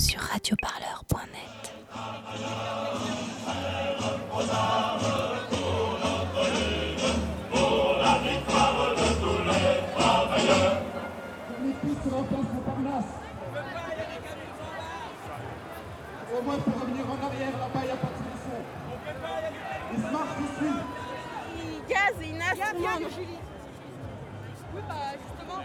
sur radioparleur.net. Au moins pour revenir en arrière, là-bas, il n'y a pas de solution. Il se marche dessus. Il gaz et il nage tout le monde. Oui, bah justement.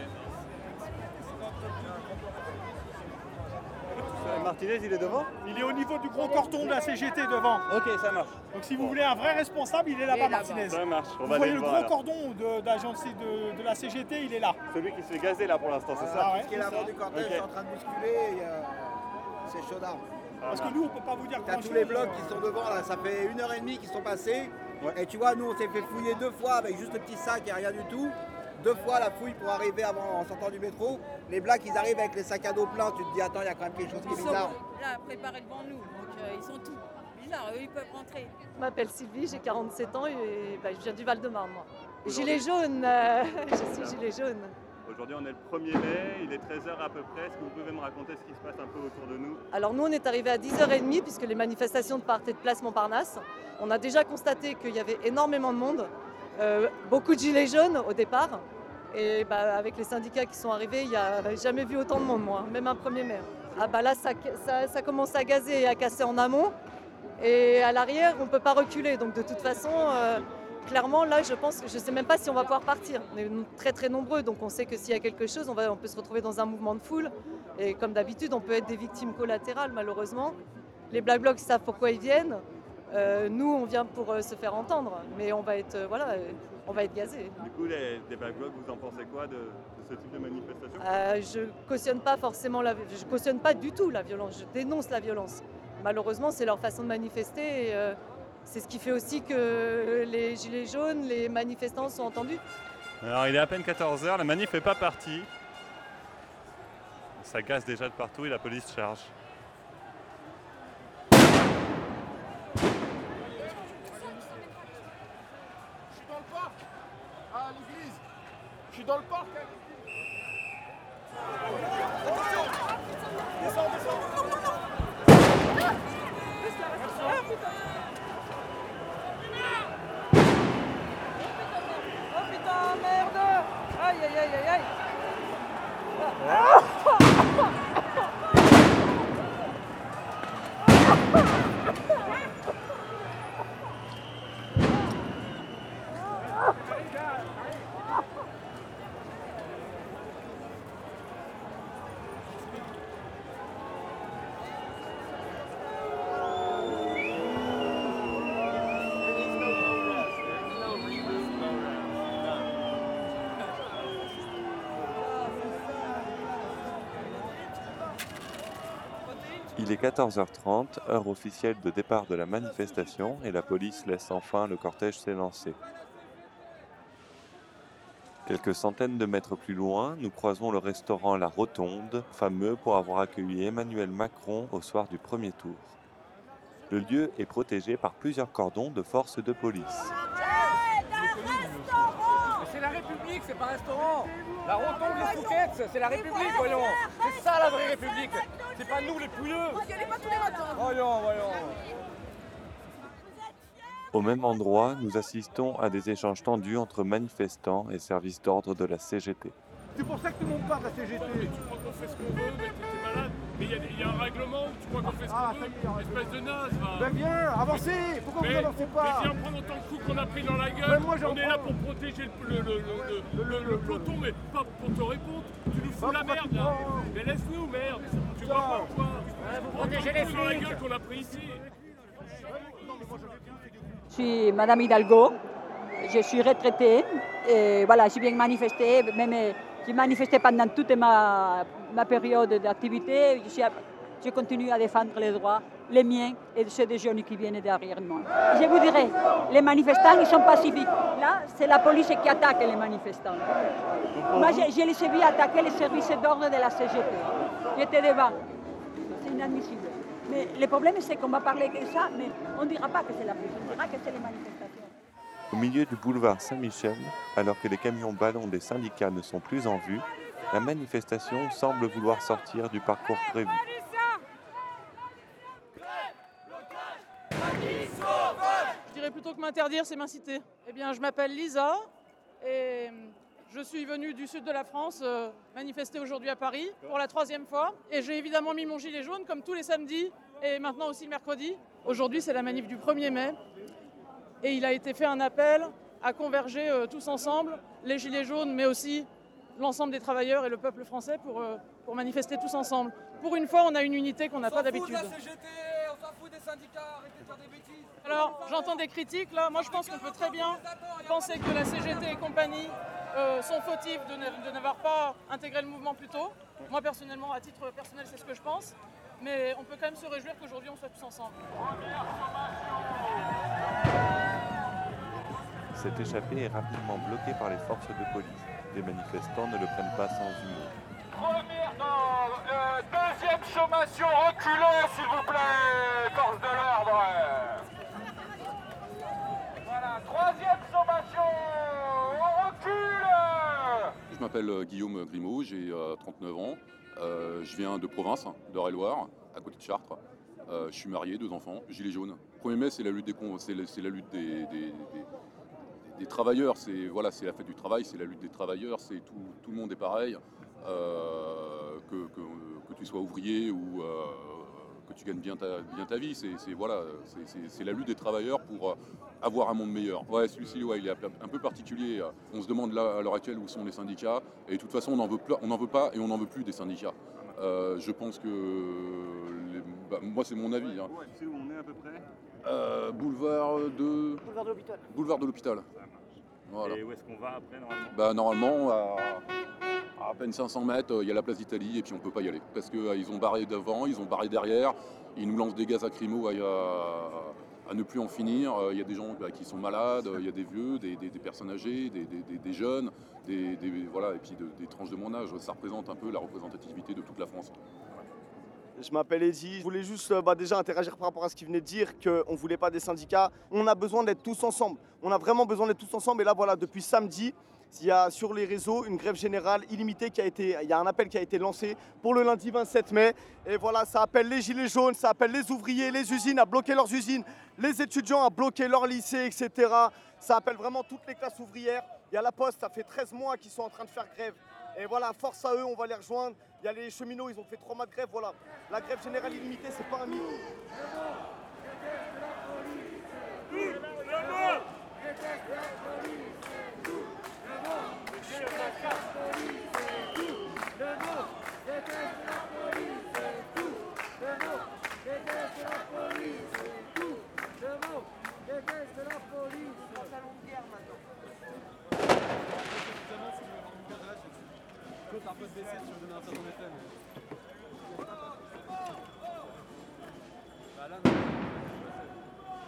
Martinez, il est devant Il est au niveau du gros corton de la CGT devant. Ok, ça marche. Donc si vous voulez un vrai responsable, il est là-bas, Martinez. Ça marche. On Vous va voyez le gros alors. cordon de, d'agence de, de la CGT, il est là. Celui qui se fait gazer là pour l'instant, c'est ça Ah ouais, Qui est l'avant du cortège, Ok. est en train de bousculer. euh, C'est chaud d'armes. Parce que nous, on peut pas vous dire T'as tous les blocs qui sont devant là, ça fait une heure et demie qu'ils sont passés. Ouais. Et tu vois, nous on s'est fait fouiller deux fois avec juste le petit sac et rien du tout. Deux fois la fouille pour arriver avant en sortant du métro. Les blacks ils arrivent avec les sacs à dos pleins, tu te dis attends, il y a quand même quelque chose qui Ils est sont bizarre. là préparés devant nous, donc euh, ils sont tous bizarres. Eux, ils peuvent rentrer. Je m'appelle Sylvie, j'ai 47 ans et bah, je viens du Val-de-Marne. moi. Gilet jaune, euh, je suis gilet jaune. Aujourd'hui, on est le 1er mai, il est 13h à peu près. Est-ce que vous pouvez me raconter ce qui se passe un peu autour de nous? Alors nous, on est arrivé à 10h30 puisque les manifestations partaient de Place Montparnasse. On a déjà constaté qu'il y avait énormément de monde, euh, beaucoup de gilets jaunes au départ. Et bah, avec les syndicats qui sont arrivés, il n'y a jamais vu autant de monde, moi, même un 1er mai. Ah bah là, ça, commence à gazer et à casser en amont. Et à l'arrière, on ne peut pas reculer. Donc de toute façon, euh, clairement, là, je pense je ne sais même pas si on va pouvoir partir. On est très très nombreux, donc on sait que s'il y a quelque chose, on, va, on peut se retrouver dans un mouvement de foule. Et comme d'habitude, on peut être des victimes collatérales, malheureusement. Les Black Blocs savent pourquoi ils viennent. Euh, nous, on vient pour euh, se faire entendre, mais on va être, voilà, on va être gazés. Du coup, les, des Black Blocs, vous en pensez quoi de, de ce type de manifestation? Euh, je cautionne pas forcément la, je cautionne pas du tout la violence. Je dénonce la violence. Malheureusement, c'est leur façon de manifester. Et, euh, c'est ce qui fait aussi que les gilets jaunes, les manifestants sont entendus. Alors, il est à peine 14h, la manif n'est pas partie. Ça gaze déjà de partout et la police charge. Je suis dans le parc, à l'église. Je suis dans le parc. Oh putain, merde. Aïe aïe aïe aïe aïe Il est 14h30, heure officielle de départ de la manifestation, et la police laisse enfin le cortège s'élancer. Quelques centaines de mètres plus loin, nous croisons le restaurant La Rotonde, fameux pour avoir accueilli Emmanuel Macron au soir du premier tour. Le lieu est protégé par plusieurs cordons de forces de police. C'est la République, c'est pas un restaurant. La rotonde des Fouquettes, c'est la République, voyons. C'est ça la vraie République. C'est pas nous les pouilleux. Vous y allez pas tous les matins. Voyons, voyons. Au même endroit, nous assistons à des échanges tendus entre manifestants et services d'ordre de la CGT. C'est pour ça que tout le monde part de la CGT. Tu crois qu'on fait ce qu'on veut, mais t'es malade. Mais il y, a- il y a un règlement où tu crois qu'on fait ce qu'on Ah, veut. un Espèce de naze, va. Ben viens, avancez Pourquoi mais, vous n'avancez pas mais viens prendre autant de coups qu'on a pris dans la gueule. Mais moi, j'en On est là prends. pour protéger le, le, le, le, le- le peloton, mais pas pour te répondre. Tu nous fous la merde là. prends Mais laisse-nous, merde. Je suis Madame Hidalgo, je suis retraitée et voilà, j'ai bien manifesté, même j'ai manifesté pendant toute ma, ma période d'activité. Je, continue à défendre les droits, les miens et ceux des jeunes qui viennent derrière moi. Je vous dirais, les manifestants, ils sont pacifiques. Là, c'est la police qui attaque les manifestants. Moi, je, je les attaquer les services d'ordre de la CGT. J'étais devant. C'est inadmissible. Mais le problème, c'est qu'on va parler de ça, mais on ne dira pas que c'est la police, on dira que c'est les manifestations. Au milieu du boulevard Saint-Michel, alors que les camions ballons des syndicats ne sont plus en vue, la manifestation semble vouloir sortir du parcours prévu. Je dirais plutôt que m'interdire, c'est m'inciter. Eh bien, je m'appelle Lisa et je suis venue du sud de la France euh, manifester aujourd'hui à Paris pour la troisième fois. Et j'ai évidemment mis mon gilet jaune comme tous les samedis et maintenant aussi le mercredi. Aujourd'hui, c'est la manif du 1er mai. Et il a été fait un appel à converger euh, tous ensemble, les gilets jaunes, mais aussi l'ensemble des travailleurs et le peuple français pour, euh, pour manifester tous ensemble. Pour une fois, on a une unité qu'on n'a pas d'habitude. on s'en fout des syndicats, arrêtez de faire des bêtises. Alors, j'entends des critiques là. Moi, je pense qu'on peut très bien penser que la CGT et compagnie euh, sont fautifs de ne- de n'avoir pas intégré le mouvement plus tôt. Moi, personnellement, à titre personnel, c'est ce que je pense. Mais on peut quand même se réjouir qu'aujourd'hui, on soit tous ensemble. Cette échappée est rapidement bloquée par les forces de police. Les manifestants ne le prennent pas sans humour. Première euh, deuxième sommation, reculez s'il vous plaît, force de l'ordre. Voilà, troisième sommation, on recule. Je m'appelle euh, Guillaume Grimaud, j'ai euh, 39 ans. Euh, je viens de province, d'Eure-et-Loire, à côté de Chartres. Euh, je suis marié, deux enfants, gilet jaune. 1er mai, c'est la lutte des c'est la, lutte des, travailleurs. C'est voilà, c'est la fête du travail, c'est la lutte des travailleurs. C'est tout, le monde est pareil, euh, que, tu sois ouvrier ou euh, que tu gagnes bien ta, bien ta vie. C'est voilà, c'est- la lutte des travailleurs pour euh, avoir un monde meilleur. Ouais, celui-ci, ouais, il est un peu particulier. On se demande là à l'heure actuelle où sont les syndicats. Et de toute façon, on n'en veut, veut pas et on n'en veut plus des syndicats. Euh, je pense que les- bah, moi, c'est mon avis. hein. Tu sais où on est à peu près? Euh, boulevard de Boulevard de l'hôpital. boulevard de l'hôpital. Voilà. Et où est-ce qu'on va après normalement? Bah, normalement, à, à peine 500 mètres, euh, il y a la place d'Italie et puis on peut pas y aller. Parce qu'ils ont barré devant, ils ont barré derrière, ils nous lancent des gaz lacrymaux à, à- à ne plus en finir. Euh, Il y a des gens bah, qui sont malades, il y a des vieux, des, personnes âgées, des, jeunes, des, voilà, et puis de- des tranches de mon âge. Ça représente un peu la représentativité de toute la France. Je m'appelle Eddy. Je voulais juste euh, bah, déjà interagir par rapport à ce qu'il venait de dire, qu'on ne voulait pas des syndicats. On a besoin d'être tous ensemble. On a vraiment besoin d'être tous ensemble. Et là, voilà, depuis samedi, il y a sur les réseaux une grève générale illimitée qui a été. Il y a un appel qui a été lancé pour le lundi 27 mai. Et voilà, ça appelle les gilets jaunes, ça appelle les ouvriers, les usines à bloquer leurs usines, les étudiants à bloquer leurs lycées, etc. Ça appelle vraiment toutes les classes ouvrières. Il y a la Poste, ça fait 13 mois qu'ils sont en train de faire grève. Et voilà, force à eux, on va les rejoindre. Il y a les cheminots, ils ont fait trois mois de grève. Voilà, la grève générale illimitée, c'est pas un mythe.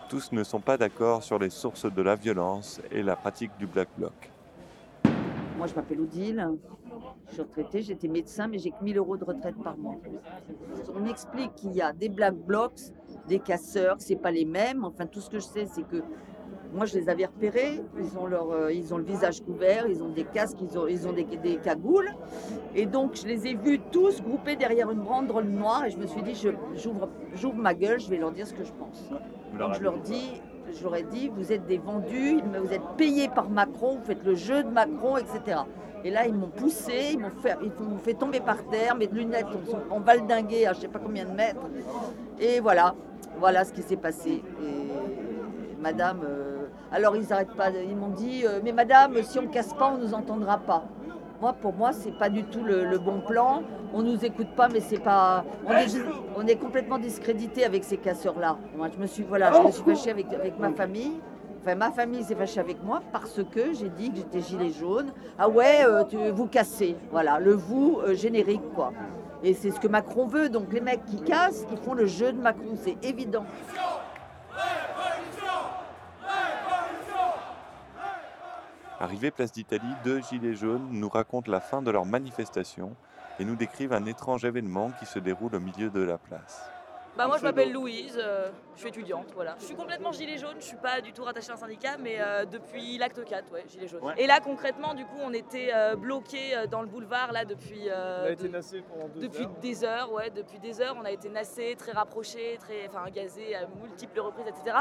Tous ne sont pas d'accord sur les sources de la violence et la pratique du Black Bloc. Moi, je m'appelle Odile. Je suis retraitée, j'étais médecin, mais j'ai que 1000 euros de retraite par mois. On m'explique qu'il y a des black blocs, des casseurs, c'est pas les mêmes. Enfin, tout ce que je sais, c'est que moi, je les avais repérés. Ils ont, leur, euh, ils ont le visage couvert, ils ont des casques, ils ont, ils ont des, des cagoules. Et donc, je les ai vus tous groupés derrière une banderole noire. Et je me suis dit, j'ouvre ma gueule, je vais leur dire ce que je pense. Donc, je leur dis, je leur ai dit, vous êtes des vendus, vous êtes payés par Macron, vous faites le jeu de Macron, etc. Et là, ils m'ont poussé, ils m'ont fait, fait tomber par terre, mes lunettes sont en valdinguées à je sais pas combien de mètres. Et voilà, voilà ce qui s'est passé. Et madame, euh, alors ils n'arrêtent pas, ils m'ont dit, euh, mais madame, si on casse pas, on nous entendra pas. Moi, pour moi, c'est pas du tout le, bon plan. On nous écoute pas, mais c'est pas. On est, complètement discrédité avec ces casseurs-là. Moi, je me suis, voilà, fâchée avec, ma famille. Enfin, ma famille s'est fâchée avec moi parce que j'ai dit que j'étais gilet jaune. Ah ouais, euh, vous cassez. Voilà, le vous euh, générique, quoi. Et c'est ce que Macron veut. Donc les mecs qui cassent, ils font le jeu de Macron, c'est évident. Arrivés place d'Italie, deux gilets jaunes nous racontent la fin de leur manifestation et nous décrivent un étrange événement qui se déroule au milieu de la place. Bah moi je m'appelle Louise, euh, je suis étudiante, voilà. Je suis complètement gilet jaune, je suis pas du tout rattachée à un syndicat, mais euh, depuis l'acte 4, ouais, gilet jaune. Ouais. Et là concrètement, du coup, on était euh, bloqués euh, dans le boulevard là depuis. euh, On a été de- nassé pendant deux depuis heures. des heures, ouais, depuis des heures, on a été nassés, très rapprochés, très, enfin gazés à multiples reprises, etc.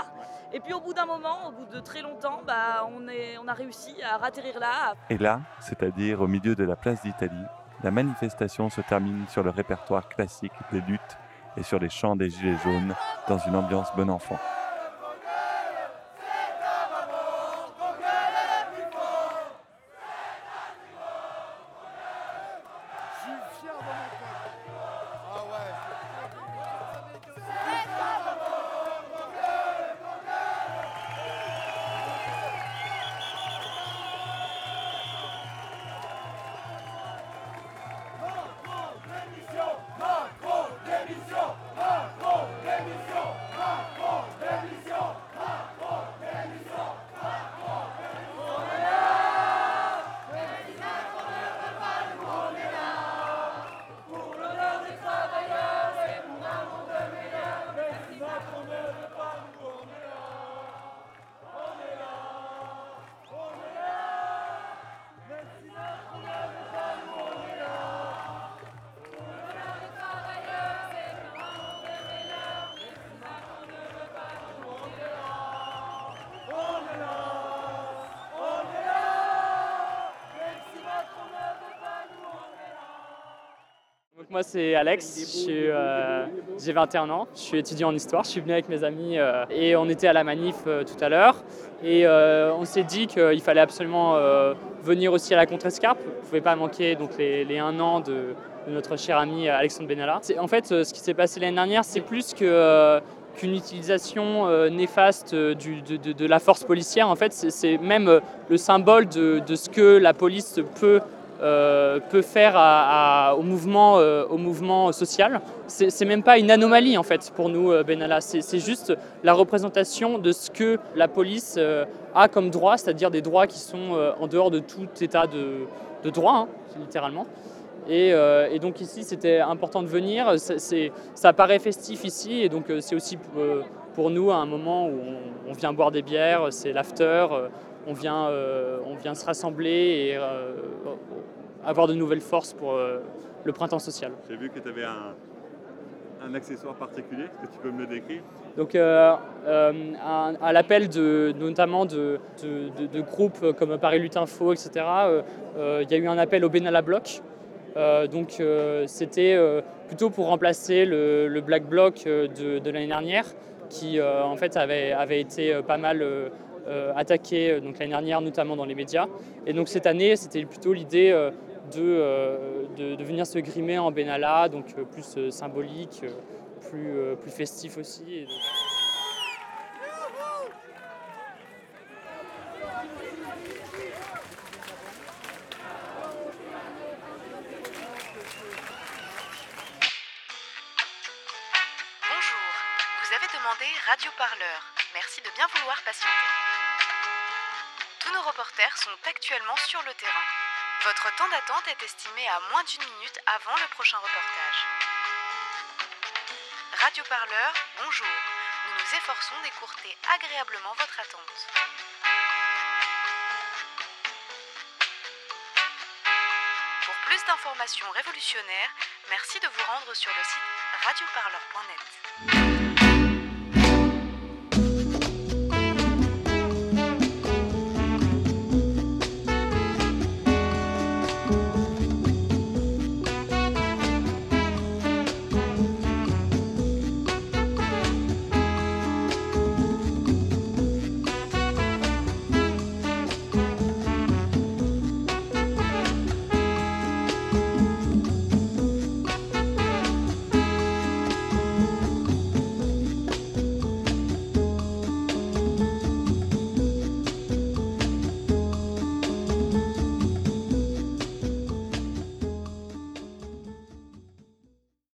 Et puis au bout d'un moment, au bout de très longtemps, bah, on, est, on a réussi à ratterrir là, Et là, c'est-à-dire au milieu de la place d'Italie, la manifestation se termine sur le répertoire classique des luttes et sur les chants des Gilets jaunes dans une ambiance bon enfant. Moi c'est Alex, euh, j'ai 21 ans, je suis étudiant en histoire, je suis venu avec mes amis euh, et on était à la manif euh, tout à l'heure. Et on s'est dit qu'il fallait absolument venir aussi à la Contrescarpe, vous ne pouvez pas manquer donc les, les un an de, notre cher ami Alexandre Benalla. En fait ce qui s'est passé l'année dernière c'est plus qu'une utilisation néfaste de, la force policière. En fait, c'est- même le symbole de ce que la police peut, euh, peut faire au, mouvement, euh, au mouvement social. C'est même pas une anomalie en fait pour nous, euh, Benalla. C'est juste la représentation de ce que la police euh, a comme droit, c'est-à-dire des droits qui sont en dehors de tout état de, de droit, hein, littéralement. Et, donc ici, c'était important de venir. Ça paraît festif ici, et donc c'est aussi pour nous un moment où on, vient boire des bières, c'est l'after, on vient, on vient se rassembler et avoir de nouvelles forces pour euh, le printemps social. J'ai vu que tu avais un, un accessoire particulier. Est-ce que tu peux me le décrire Donc euh, euh, à, à l'appel de, notamment de, de- groupes comme Paris Lutte Info, etc., euh, euh, il y a eu un appel au Benalla Bloc. Euh, donc euh, c'était euh, plutôt pour remplacer le, le Black Bloc euh, de, de l'année dernière, qui euh, en fait avait, avait été euh, pas mal euh, euh, attaqué euh, donc l'année dernière, notamment dans les médias. Et donc cette année, c'était plutôt l'idée euh, de, euh, de, de venir se grimer en Benalla, donc euh, plus euh, symbolique, plus, plus festif aussi. Et donc- Bonjour, vous avez demandé Radio Parleur. Merci de bien vouloir patienter. Tous nos reporters sont actuellement sur le terrain. Votre temps d'attente est estimé à moins d'une minute avant le prochain reportage. Radio Parleur, bonjour. Nous nous efforçons d'écourter agréablement votre attente. Pour plus d'informations révolutionnaires, merci de vous rendre sur le site radioparleur.net.